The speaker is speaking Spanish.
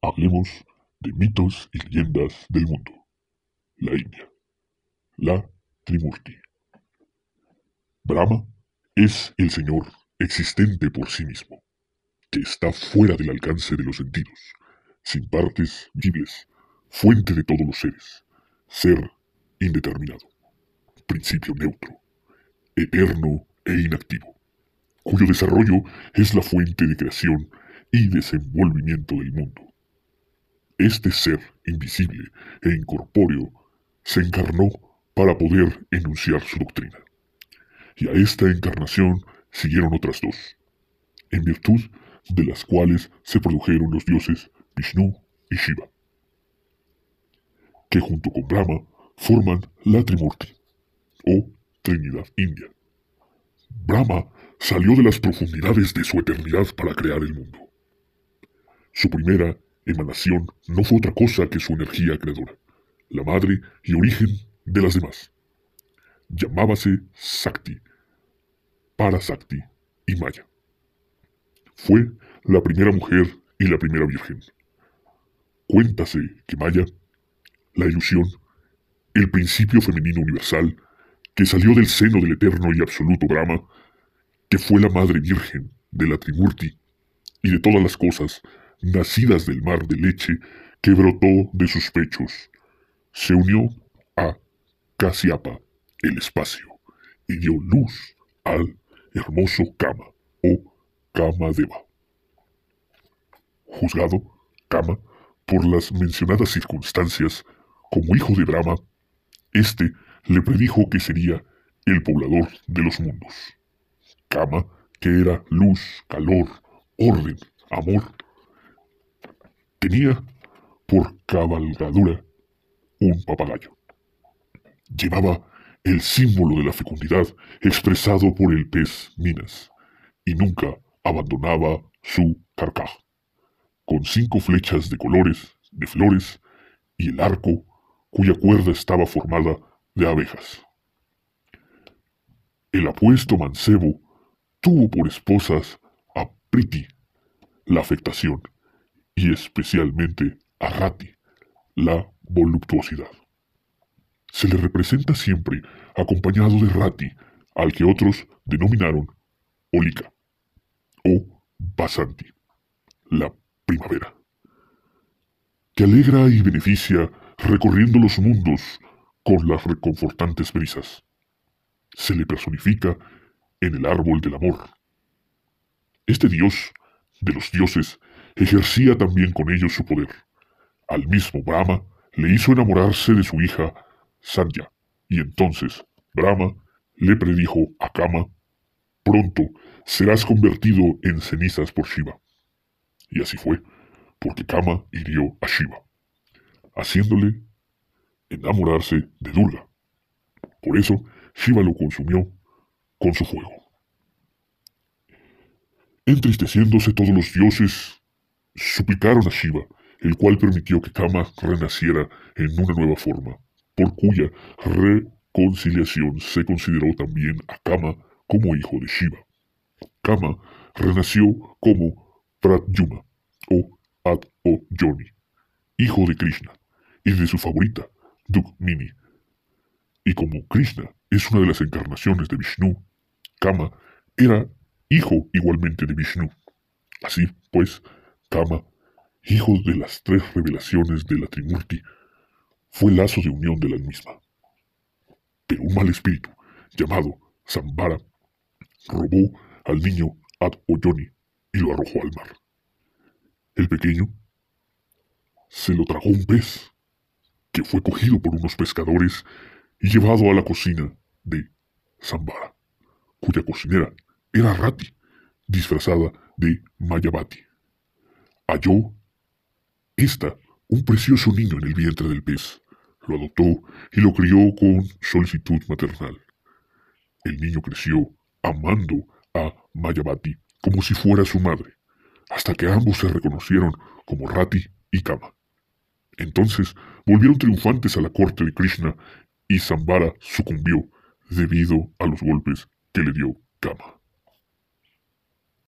Hablemos de mitos y leyendas del mundo. La India. La Trimurti. Brahma es el Señor existente por sí mismo, que está fuera del alcance de los sentidos, sin partes visibles, fuente de todos los seres, ser indeterminado, principio neutro, eterno e inactivo, cuyo desarrollo es la fuente de creación y desenvolvimiento del mundo. Este ser invisible e incorpóreo se encarnó para poder enunciar su doctrina. Y a esta encarnación siguieron otras dos, en virtud de las cuales se produjeron los dioses Vishnu y Shiva, que junto con Brahma forman la Trimurti, o Trinidad India. Brahma salió de las profundidades de su eternidad para crear el mundo. Su primera emanación no fue otra cosa que su energía creadora, la madre y origen de las demás. Llamábase Sakti, Parasakti y Maya. Fue la primera mujer y la primera virgen. Cuéntase que Maya, la ilusión, el principio femenino universal, que salió del seno del eterno y absoluto Brahma, que fue la madre virgen de la Trimurti y de todas las cosas nacidas del mar de leche que brotó de sus pechos, se unió a Casiapa, el espacio, y dio luz al hermoso Kama o Kamadeva. Juzgado, Kama, por las mencionadas circunstancias, como hijo de Brahma, éste le predijo que sería el poblador de los mundos. Kama, que era luz, calor, orden, amor, Tenía por cabalgadura un papagayo. Llevaba el símbolo de la fecundidad expresado por el pez Minas y nunca abandonaba su carcaj, con cinco flechas de colores, de flores y el arco cuya cuerda estaba formada de abejas. El apuesto mancebo tuvo por esposas a Priti, la afectación, y especialmente a Rati, la voluptuosidad. Se le representa siempre acompañado de Rati, al que otros denominaron Olika o Basanti, la primavera, que alegra y beneficia recorriendo los mundos con las reconfortantes brisas. Se le personifica en el árbol del amor. Este dios de los dioses ejercía también con ellos su poder. Al mismo Brahma le hizo enamorarse de su hija Sandhya, y entonces Brahma le predijo a Kama, pronto serás convertido en cenizas por Shiva. Y así fue, porque Kama hirió a Shiva, haciéndole enamorarse de Durga. Por eso Shiva lo consumió con su fuego. Entristeciéndose todos los dioses suplicaron a Shiva, el cual permitió que Kama renaciera en una nueva forma, por cuya reconciliación se consideró también a Kama como hijo de Shiva. Kama renació como Pradyuma o Ad o hijo de Krishna, y de su favorita, Dukmini. Y como Krishna es una de las encarnaciones de Vishnu, Kama era hijo igualmente de Vishnu. Así pues, Kama, hijo de las tres revelaciones de la Trimurti, fue lazo de unión de la misma. Pero un mal espíritu, llamado Zambara, robó al niño Ad Oyoni y lo arrojó al mar. El pequeño se lo tragó un pez, que fue cogido por unos pescadores y llevado a la cocina de Zambara, cuya cocinera era Rati, disfrazada de Mayabati halló esta un precioso niño en el vientre del pez. Lo adoptó y lo crió con solicitud maternal. El niño creció amando a Mayabati como si fuera su madre, hasta que ambos se reconocieron como Rati y Kama. Entonces volvieron triunfantes a la corte de Krishna y Zambara sucumbió debido a los golpes que le dio Kama.